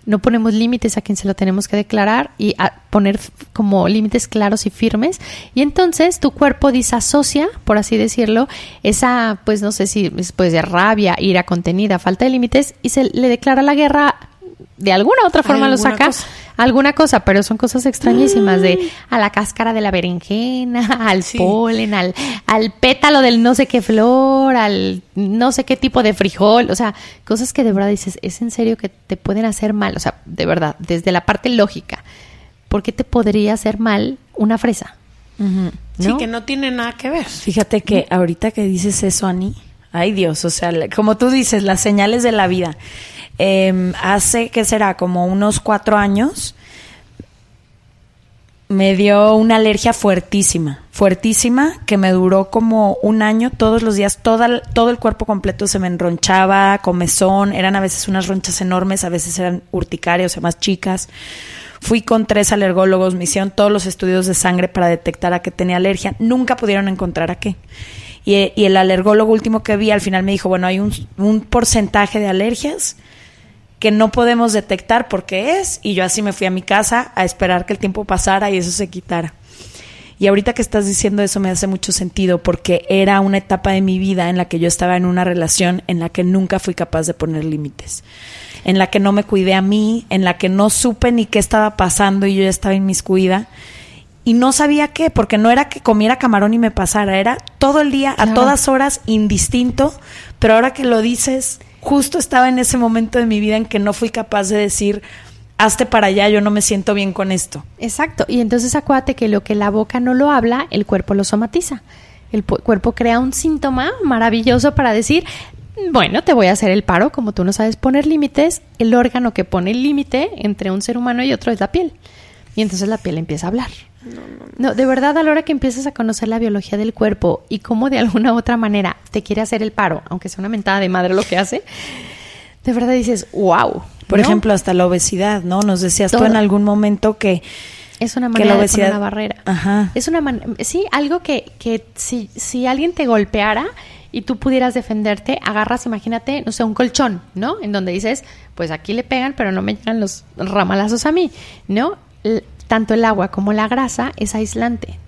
no ponemos límites a quien se lo tenemos que declarar y a poner como límites claros y firmes. Y entonces tu cuerpo disasocia, por así decirlo, esa, pues no sé si después de rabia, ira contenida, falta de límites y se le declara la guerra de alguna otra forma lo saca alguna cosa, pero son cosas extrañísimas de mm. a la cáscara de la berenjena, al polen, al, al pétalo del no sé qué flor, al no sé qué tipo de frijol, o sea, cosas que de verdad dices, es en serio que te pueden hacer mal, o sea, de verdad, desde la parte lógica, ¿por qué te podría hacer mal una fresa? Sí, que no tiene nada que ver. Fíjate que ahorita que dices eso, Ani, ay Dios, o sea, como tú dices, las señales de la vida. Em, hace, ¿qué será? Como unos cuatro años, me dio una alergia fuertísima, fuertísima, que me duró como un año, todos los días, todo el cuerpo completo se me enronchaba, comezón, eran a veces unas ronchas enormes, a veces eran urticarias, o sea, más chicas. Fui con tres alergólogos, me hicieron todos los estudios de sangre para detectar a qué tenía alergia, nunca pudieron encontrar a qué. Y, y el alergólogo último que vi al final me dijo, bueno, hay un porcentaje de alergias que no podemos detectar por qué es y yo así me fui a mi casa a esperar que el tiempo pasara y eso se quitara. Y ahorita que estás diciendo eso me hace mucho sentido porque era una etapa de mi vida en la que yo estaba en una relación en la que nunca fui capaz de poner límites, en la que no me cuidé a mí, en la que no supe ni qué estaba pasando y yo ya estaba inmiscuida. Y no sabía qué, porque no era que comiera camarón y me pasara, era todo el día, a todas horas, indistinto, pero ahora que lo dices, justo estaba en ese momento de mi vida en que no fui capaz de decir, hazte para allá, yo no me siento bien con esto. Exacto, y entonces acuérdate que lo que la boca no lo habla, el cuerpo lo somatiza. El cuerpo crea un síntoma maravilloso para decir, bueno, te voy a hacer el paro, como tú no sabes poner límites, el órgano que pone el límite entre un ser humano y otro es la piel. Y entonces la piel empieza a hablar. No, de verdad, a la hora que empiezas a conocer la biología del cuerpo y cómo de alguna u otra manera te quiere hacer el paro, aunque sea una mentada de madre lo que hace, de verdad dices, wow. Por ejemplo, hasta la obesidad, ¿no? Nos decías tú en algún momento que es una manera de poner una barrera. Ajá. Es una sí, algo que, que si, si alguien te golpeara y tú pudieras defenderte, agarras, imagínate, no sé, un colchón, ¿no? En donde dices, pues aquí le pegan, pero no me llegan los ramalazos a mí, ¿no? Tanto el agua como la grasa es aislante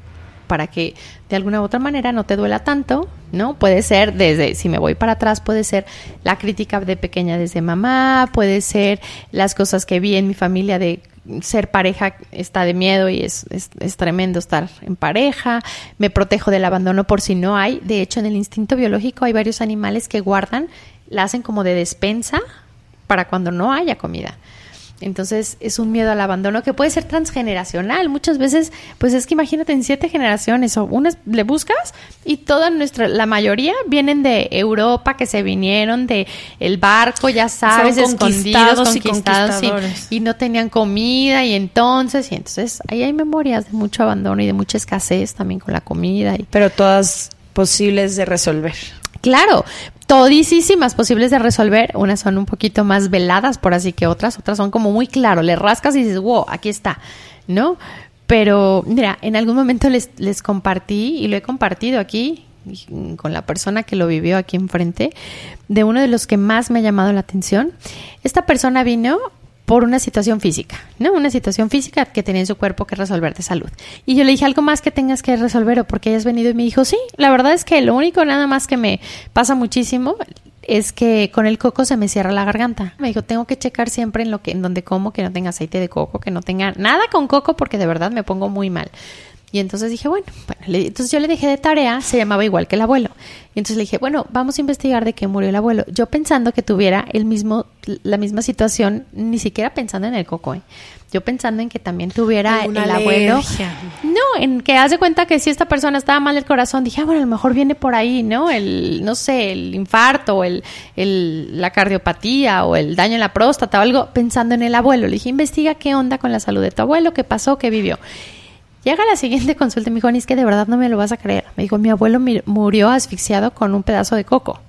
para que de alguna u otra manera no te duela tanto, ¿no? Puede ser desde, si me voy para atrás, puede ser la crítica de pequeña desde mamá, puede ser las cosas que vi en mi familia de ser pareja está de miedo y es, es, es, tremendo estar en pareja, me protejo del abandono por si no hay, de hecho en el instinto biológico hay varios animales que guardan, la hacen como de despensa para cuando no haya comida. Entonces es un miedo al abandono que puede ser transgeneracional. Muchas veces, pues es que imagínate en siete generaciones o unas le buscas y toda nuestra, la mayoría vienen de Europa que se vinieron de el barco, ya sabes, escondidos, conquistados y, y, no tenían comida y entonces y entonces ahí hay memorias de mucho abandono y de mucha escasez también con la comida. Y, Pero todas posibles de resolver. Claro, todísimas posibles de resolver. Unas son un poquito más veladas, por así que otras, otras son como muy claro. Le rascas y dices, wow, aquí está, ¿no? Pero mira, en algún momento les, les compartí y lo he compartido aquí con la persona que lo vivió aquí enfrente, de uno de los que más me ha llamado la atención. Esta persona vino por una situación física, ¿no? Una situación física que tenía en su cuerpo que resolver de salud. Y yo le dije, ¿algo más que tengas que resolver o porque hayas venido? Y me dijo, sí, la verdad es que lo único nada más que me pasa muchísimo es que con el coco se me cierra la garganta. Me dijo, tengo que checar siempre en lo que en donde como que no tenga aceite de coco, que no tenga nada con coco porque de verdad me pongo muy mal. Y entonces dije, bueno, bueno entonces yo le dije de tarea, se llamaba igual que el abuelo. Y entonces le dije, bueno, vamos a investigar de qué murió el abuelo. Yo pensando que tuviera el mismo, la misma situación, ni siquiera pensando en el coco, ¿eh? yo pensando en que también tuviera el abuelo. No, en que hace cuenta que si esta persona estaba mal del corazón, dije, ah, bueno, a lo mejor viene por ahí, ¿no? El, no sé, el infarto, o el, el, la cardiopatía, o el daño en la próstata, o algo, pensando en el abuelo. Le dije, investiga qué onda con la salud de tu abuelo, qué pasó, qué vivió. Llega la siguiente consulta y me dijo, es que de verdad no me lo vas a creer. Me dijo, mi abuelo murió asfixiado con un pedazo de coco.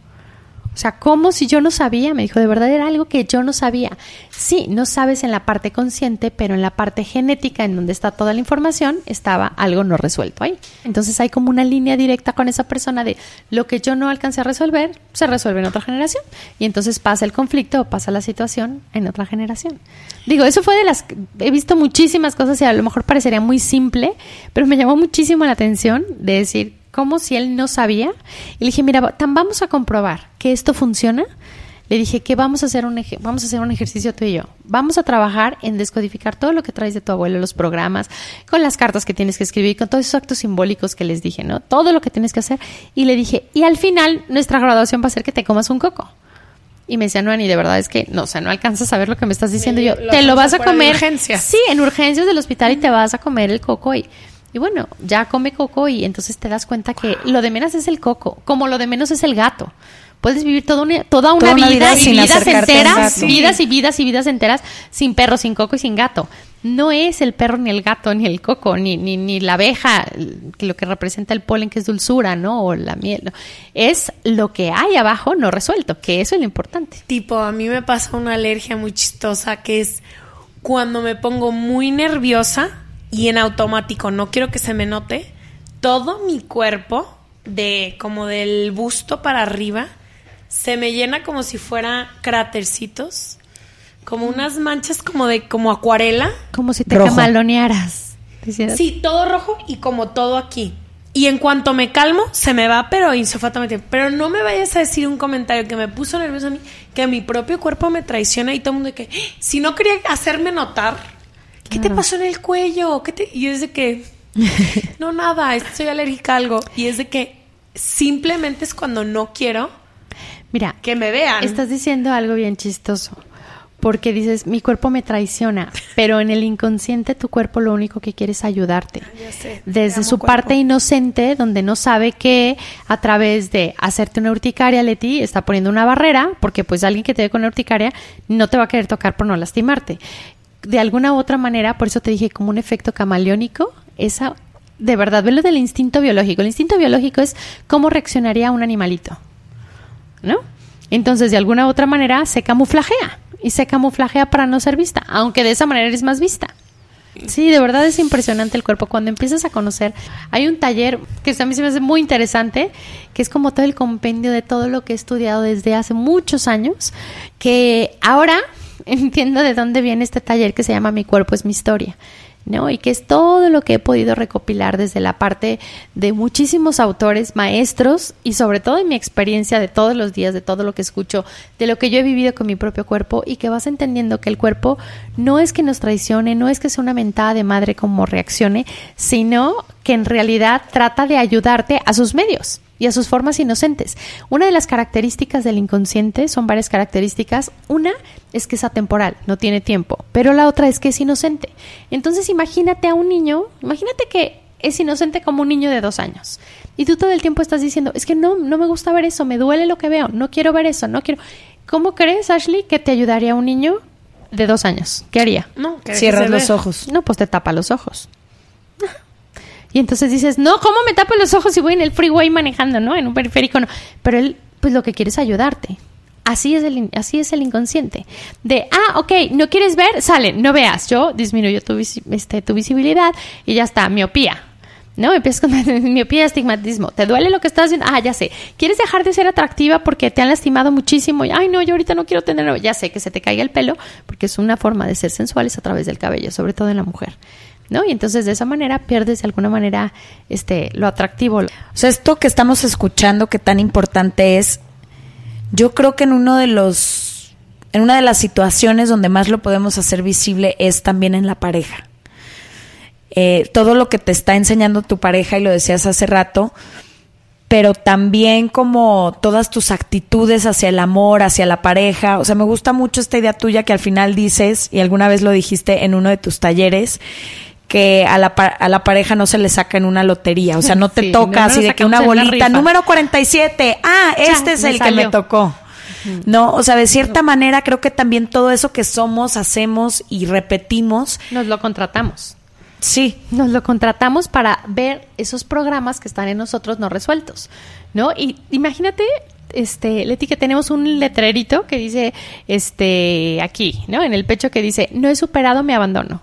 O sea, ¿cómo si yo no sabía? Me dijo, de verdad era algo que yo no sabía. Sí, no sabes en la parte consciente, pero en la parte genética, en donde está toda la información, estaba algo no resuelto ahí. Entonces hay como una línea directa con esa persona de lo que yo no alcancé a resolver, se resuelve en otra generación. Y entonces pasa el conflicto o pasa la situación en otra generación. Digo, eso fue de las... He visto muchísimas cosas y a lo mejor parecería muy simple, pero me llamó muchísimo la atención de decir, como si él no sabía. Y le dije, mira, vamos a comprobar que esto funciona. Le dije que vamos a hacer un vamos a hacer un ejercicio tú y yo. Vamos a trabajar en descodificar todo lo que traes de tu abuelo, los programas, con las cartas que tienes que escribir, con todos esos actos simbólicos que les dije, ¿no? Todo lo que tienes que hacer. Y le dije, y al final nuestra graduación va a ser que te comas un coco. Y me decía, no, Ani, de verdad es que no, o sea, no alcanzas a ver lo que me estás diciendo. yo, te lo vas a comer. urgencias. Sí, en urgencias del hospital y te vas a comer el coco. Y y bueno, ya come coco y entonces te das cuenta que lo de menos es el coco, como lo de menos es el gato. Puedes vivir toda una, toda una, vida, y vidas enteras, vidas y vidas y vidas enteras sin perro, sin coco y sin gato. No es el perro ni el gato ni el coco ni, ni, ni la abeja que lo que representa el polen que es dulzura, ¿no? O la miel. Es lo que hay abajo no resuelto, que eso es lo importante. Tipo, a mí me pasa una alergia muy chistosa que es cuando me pongo muy nerviosa y en automático, no quiero que se me note, todo mi cuerpo, de como del busto para arriba, se me llena como si fuera crátercitos, como unas manchas como de como acuarela. Como si te camalonearas. Sí, todo rojo y como todo aquí. Y en cuanto me calmo, se me va, pero insofatamente. Pero no me vayas a decir un comentario que me puso nervioso a mí, que mi propio cuerpo me traiciona y todo el mundo que, si no quería hacerme notar, ¿qué te pasó en el cuello? ¿Qué te... Y es de que, no, nada, soy alérgica a algo. Y es de que simplemente es cuando no quiero Mira, que me vean. Estás diciendo algo bien chistoso. Porque dices, mi cuerpo me traiciona, pero en el inconsciente tu cuerpo lo único que quiere es ayudarte. Ah, Desde su parte inocente, donde no sabe que a través de hacerte una urticaria, Leti, está poniendo una barrera, porque pues alguien que te ve con una urticaria no te va a querer tocar por no lastimarte de alguna u otra manera, por eso te dije como un efecto camaleónico, esa, de verdad, velo del instinto biológico. El instinto biológico es cómo reaccionaría un animalito, ¿no? Entonces, de alguna u otra manera, se camuflajea y se camuflajea para no ser vista, aunque de esa manera eres más vista. Sí, de verdad es impresionante el cuerpo. Cuando empiezas a conocer, hay un taller que a mí se me hace muy interesante, que es como todo el compendio de todo lo que he estudiado desde hace muchos años, que ahora entiendo de dónde viene este taller que se llama Mi cuerpo es mi historia. ¿no? Y que es todo lo que he podido recopilar desde la parte de muchísimos autores, maestros y sobre todo en mi experiencia de todos los días, de todo lo que escucho, de lo que yo he vivido con mi propio cuerpo y que vas entendiendo que el cuerpo no es que nos traicione, no es que sea una mentada de madre como reaccione, sino que en realidad trata de ayudarte a sus medios y a sus formas inocentes. Una de las características del inconsciente son varias características. Una es que es atemporal, no tiene tiempo, pero la otra es que es inocente. Entonces imagínate a un niño, imagínate que es inocente como un niño de dos años. Y tú todo el tiempo estás diciendo, es que no, no me gusta ver eso, me duele lo que veo, no quiero ver eso, no quiero... ¿Cómo crees, Ashley, que te ayudaría un niño de dos años? ¿Qué haría? No, Cierras los ojos. No, pues te tapa los ojos. Y entonces dices, no, ¿cómo me tapo los ojos si voy en el freeway manejando, no? En un periférico, no. Pero él, pues lo que quiere es ayudarte. Así es el, así es el inconsciente. De, ah, ok, no quieres ver, sale, no veas. Yo disminuyo tu, este, tu visibilidad y ya está, miopía. ¿no? Empiezas con miopía, estigmatismo. ¿Te duele lo que estás haciendo? Ah, ya sé. ¿Quieres dejar de ser atractiva porque te han lastimado muchísimo? Ay, no, yo ahorita no quiero tener... Ya sé que se te caiga el pelo porque es una forma de ser sensuales a través del cabello, sobre todo en la mujer. ¿No? Y entonces de esa manera pierdes de alguna manera este lo atractivo. O sea, esto que estamos escuchando que tan importante es yo creo que en uno de los en una de las situaciones donde más lo podemos hacer visible es también en la pareja. Eh, todo lo que te está enseñando tu pareja, y lo decías hace rato, pero también como todas tus actitudes hacia el amor, hacia la pareja. O sea, me gusta mucho esta idea tuya que al final dices, y alguna vez lo dijiste en uno de tus talleres, que a la, a la pareja no se le saca en una lotería, o sea, no te toca así de que una bolita, número 47, ah, este es el que me tocó. No, o sea, de cierta manera creo que también todo eso que somos, hacemos y repetimos. Nos lo contratamos. Sí. Nos lo contratamos para ver esos programas que están en nosotros no resueltos, ¿no? Y imagínate, este, Leti, que tenemos un letrerito que dice, este, aquí, ¿no? En el pecho que dice, no he superado mi abandono.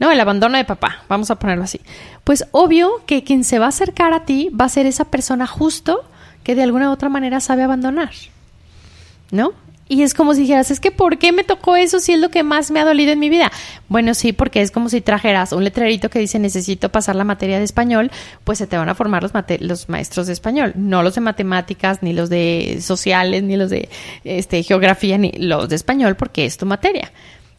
¿No? El abandono de papá, vamos a ponerlo así. Pues obvio que quien se va a acercar a ti va a ser esa persona justo que de alguna u otra manera sabe abandonar, ¿no? Y es como si dijeras, es que ¿por qué me tocó eso si es lo que más me ha dolido en mi vida? Bueno, sí, porque es como si trajeras un letrerito que dice necesito pasar la materia de español, pues se te van a formar los, maestros de español, no los de matemáticas, ni los de sociales, ni los de este, geografía, ni los de español, porque es tu materia.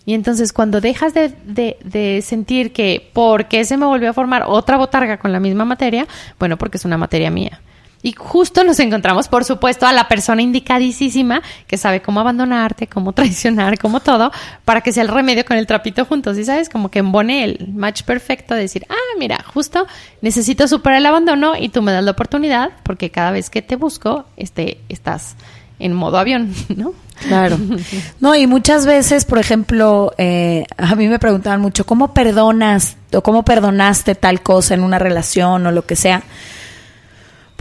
Y entonces cuando dejas de, de, de, sentir que, ¿por qué se me volvió a formar otra botarga con la misma materia? Bueno, porque es una materia mía. Y justo nos encontramos, por supuesto, a la persona indicadísima que sabe cómo abandonarte, cómo traicionar, cómo todo, para que sea el remedio con el trapito juntos. Y sabes, como que embone el match perfecto de decir, ah, mira, justo necesito superar el abandono y tú me das la oportunidad, porque cada vez que te busco, este, estás en modo avión, ¿no? Claro. No, y muchas veces, por ejemplo, eh, a mí me preguntaban mucho, ¿cómo perdonas o cómo perdonaste tal cosa en una relación o lo que sea?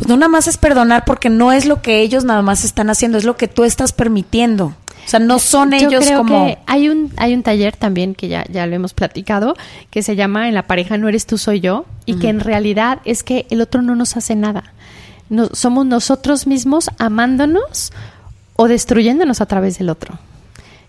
pues no nada más es perdonar porque no es lo que ellos nada más están haciendo, es lo que tú estás permitiendo. O sea, no son ellos creo como... Que hay un, hay un taller también que ya, ya lo hemos platicado, que se llama En la pareja no eres tú, soy yo, y que en realidad es que el otro no nos hace nada. Somos nosotros mismos amándonos o destruyéndonos a través del otro.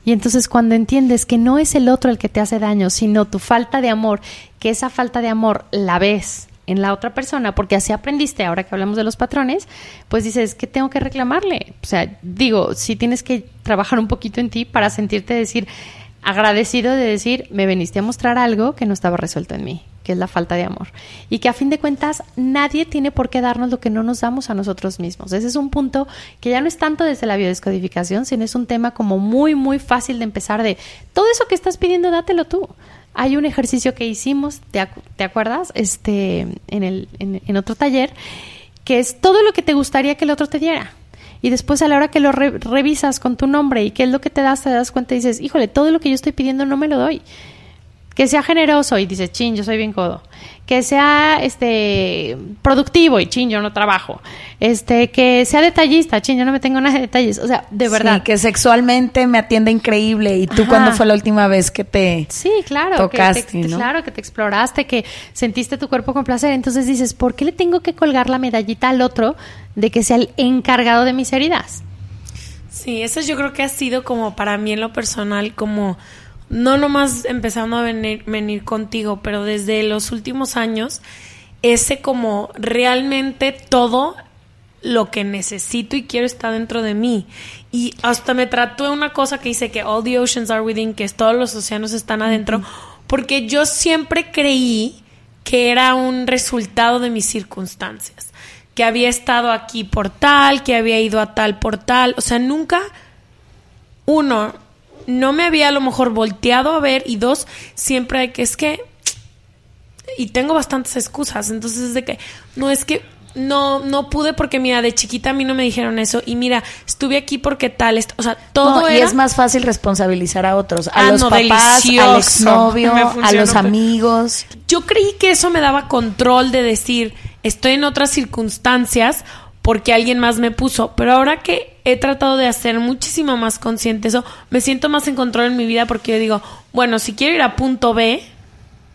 Y entonces cuando entiendes que no es el otro el que te hace daño, sino tu falta de amor, que esa falta de amor la ves en la otra persona, porque así aprendiste, ahora que hablamos de los patrones, pues dices, ¿qué tengo que reclamarle? O sea, digo, si tienes que trabajar un poquito en ti para sentirte decir, agradecido de decir, me veniste a mostrar algo que no estaba resuelto en mí, que es la falta de amor. Y que a fin de cuentas nadie tiene por qué darnos lo que no nos damos a nosotros mismos. Ese es un punto que ya no es tanto desde la biodescodificación, sino es un tema como muy, muy fácil de empezar de, todo eso que estás pidiendo, dátelo tú hay un ejercicio que hicimos, ¿te, acuerdas? Este, en, el, en, otro taller, que es todo lo que te gustaría que el otro te diera. Y después a la hora que lo revisas con tu nombre y qué es lo que te das, te das cuenta y dices, híjole, todo lo que yo estoy pidiendo no me lo doy. Que sea generoso y dices, chin, yo soy bien codo que sea este productivo y ching, yo no trabajo. Este, que sea detallista, ching, yo no me tengo nada de detalles. O sea, de verdad. Sí, que sexualmente me atienda increíble. ¿Y tú cuándo fue la última vez que te Sí, claro. Tocaste, que Claro, que te exploraste, que sentiste tu cuerpo con placer. Entonces dices, ¿por qué le tengo que colgar la medallita al otro de que sea el encargado de mis heridas? Sí, eso yo creo que ha sido como para mí en lo personal como no nomás empezando a venir, venir contigo, pero desde los últimos años, ese como realmente todo lo que necesito y quiero está dentro de mí. Y hasta me trató de una cosa que dice que all the oceans are within, que todos los océanos están adentro, porque yo siempre creí que era un resultado de mis circunstancias, que había estado aquí por tal, que había ido a tal por tal, o sea, nunca uno no me había a lo mejor volteado a ver y dos, siempre hay que es que y tengo bastantes excusas, entonces es de que no es que no no pude porque mira, de chiquita a mí no me dijeron eso y mira, estuve aquí porque tal, o sea, todo y es más fácil responsabilizar a otros, a ah, los papás, al exnovio, a los amigos. Yo creí que eso me daba control de decir, estoy en otras circunstancias porque alguien más me puso. Pero ahora que he tratado de hacer muchísimo más consciente eso, me siento más en control en mi vida porque yo digo, bueno, si quiero ir a punto B,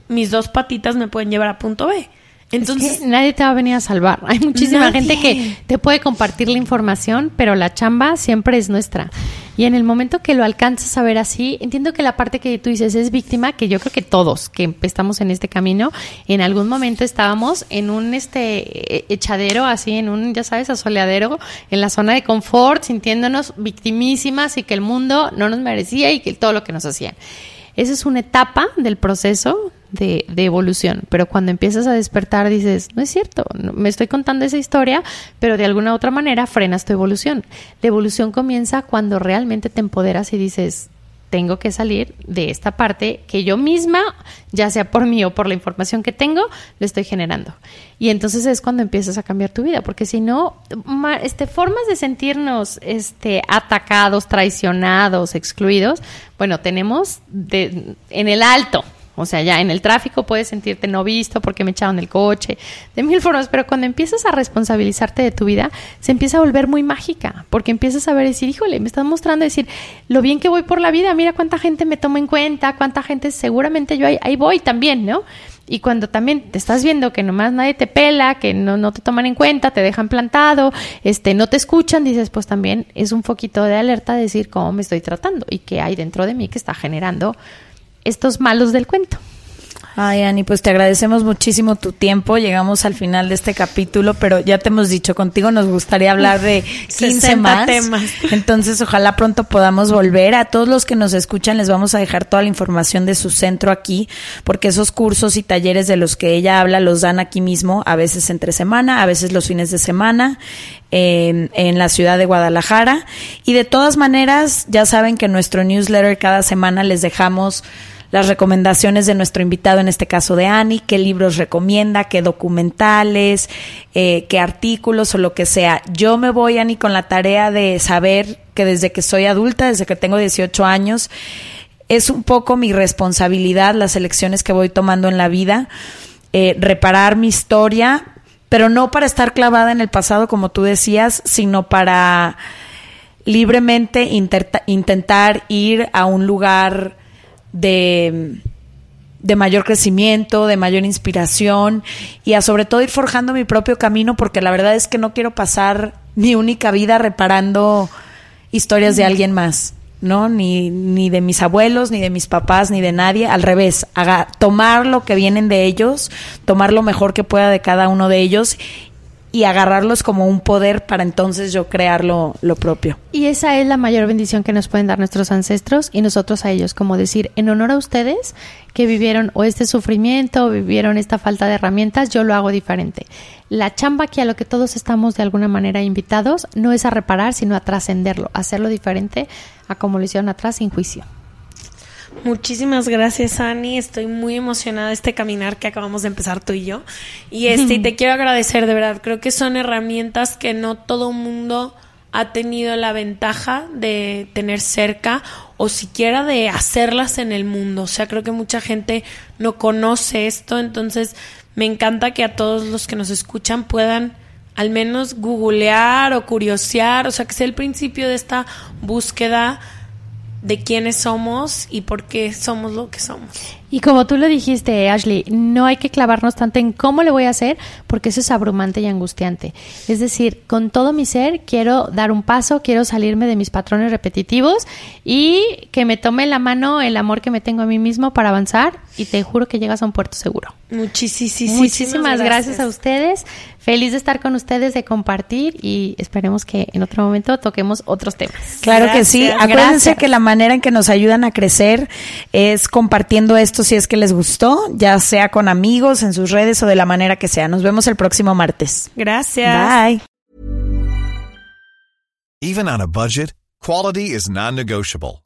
mis dos patitas me pueden llevar a punto B. Entonces, nadie te va a venir a salvar. Hay muchísima gente que te puede compartir la información, pero la chamba siempre es nuestra. Y en el momento que lo alcanzas a ver así, entiendo que la parte que tú dices es víctima, que yo creo que todos que estamos en este camino, en algún momento estábamos en un este e-, echadero, así en un, ya sabes, asoleadero, en la zona de confort, sintiéndonos victimísimas y que el mundo no nos merecía y que todo lo que nos hacían. Esa es una etapa del proceso de, evolución, pero cuando empiezas a despertar dices, no es cierto, me estoy contando esa historia, pero de alguna otra manera frenas tu evolución. La evolución comienza cuando realmente te empoderas y dices, tengo que salir de esta parte que yo misma, ya sea por mí o por la información que tengo, lo estoy generando. Y entonces es cuando empiezas a cambiar tu vida, porque si no, este, formas de sentirnos este, atacados, traicionados, excluidos, bueno, tenemos de, en el alto, O sea, ya en el tráfico puedes sentirte no visto porque me echaron el coche, de mil formas, pero cuando empiezas a responsabilizarte de tu vida, se empieza a volver muy mágica, porque empiezas a ver decir, híjole, me estás mostrando decir lo bien que voy por la vida, mira cuánta gente me toma en cuenta, cuánta gente seguramente yo ahí, ahí voy también, ¿no? Y cuando también te estás viendo que nomás nadie te pela, que no, no te toman en cuenta, te dejan plantado, este, no te escuchan, dices, pues también es un poquito de alerta de decir cómo me estoy tratando y qué hay dentro de mí que está generando estos malos del cuento. Ay, Ani, pues te agradecemos muchísimo tu tiempo. Llegamos al final de este capítulo, pero ya te hemos dicho, contigo nos gustaría hablar de 15 más. Temas. Entonces, ojalá pronto podamos volver. A todos los que nos escuchan les vamos a dejar toda la información de su centro aquí, porque esos cursos y talleres de los que ella habla los dan aquí mismo, a veces entre semana, a veces los fines de semana, en, en la ciudad de Guadalajara. Y de todas maneras, ya saben que en nuestro newsletter cada semana les dejamos las recomendaciones de nuestro invitado, en este caso de Ani, qué libros recomienda, qué documentales, eh, qué artículos o lo que sea. Yo me voy, Ani, con la tarea de saber que desde que soy adulta, desde que tengo 18 años, es un poco mi responsabilidad las elecciones que voy tomando en la vida, eh, reparar mi historia, pero no para estar clavada en el pasado, como tú decías, sino para libremente intentar ir a un lugar de, de mayor crecimiento, de mayor inspiración y a sobre todo ir forjando mi propio camino porque la verdad es que no quiero pasar mi única vida reparando historias de alguien más. ¿no? Ni, ni de mis abuelos, ni de mis papás, ni de nadie. Al revés, haga, tomar lo que vienen de ellos, tomar lo mejor que pueda de cada uno de ellos y agarrarlos como un poder para entonces yo crear lo, propio. Y esa es la mayor bendición que nos pueden dar nuestros ancestros y nosotros a ellos, como decir, en honor a ustedes que vivieron o este sufrimiento, o vivieron esta falta de herramientas, yo lo hago diferente. La chamba que a lo que todos estamos de alguna manera invitados no es a reparar, sino a trascenderlo, hacerlo diferente a como lo hicieron atrás sin juicio. Muchísimas gracias, Ani. Estoy muy emocionada de este caminar que acabamos de empezar tú y yo. Y este, y te quiero agradecer, de verdad. Creo que son herramientas que no todo mundo ha tenido la ventaja de tener cerca o siquiera de hacerlas en el mundo. O sea, creo que mucha gente no conoce esto, entonces me encanta que a todos los que nos escuchan puedan al menos googlear o curiosear, o sea, que sea el principio de esta búsqueda de quiénes somos y por qué somos lo que somos. Y como tú lo dijiste, Ashley, no hay que clavarnos tanto en cómo le voy a hacer, porque eso es abrumante y angustiante. Es decir, con todo mi ser quiero dar un paso, quiero salirme de mis patrones repetitivos y que me tome la mano el amor que me tengo a mí mismo para avanzar y te juro que llegas a un puerto seguro. Muchísimas, Muchísimas gracias. a ustedes. Feliz de estar con ustedes, de compartir y esperemos que en otro momento toquemos otros temas. Claro que sí. Acuérdense que la manera en que nos ayudan a crecer es compartiendo esto si es que les gustó, ya sea con amigos, en sus redes o de la manera que sea. Nos vemos el próximo martes. Gracias. Bye. Even on a budget, quality is non-negotiable.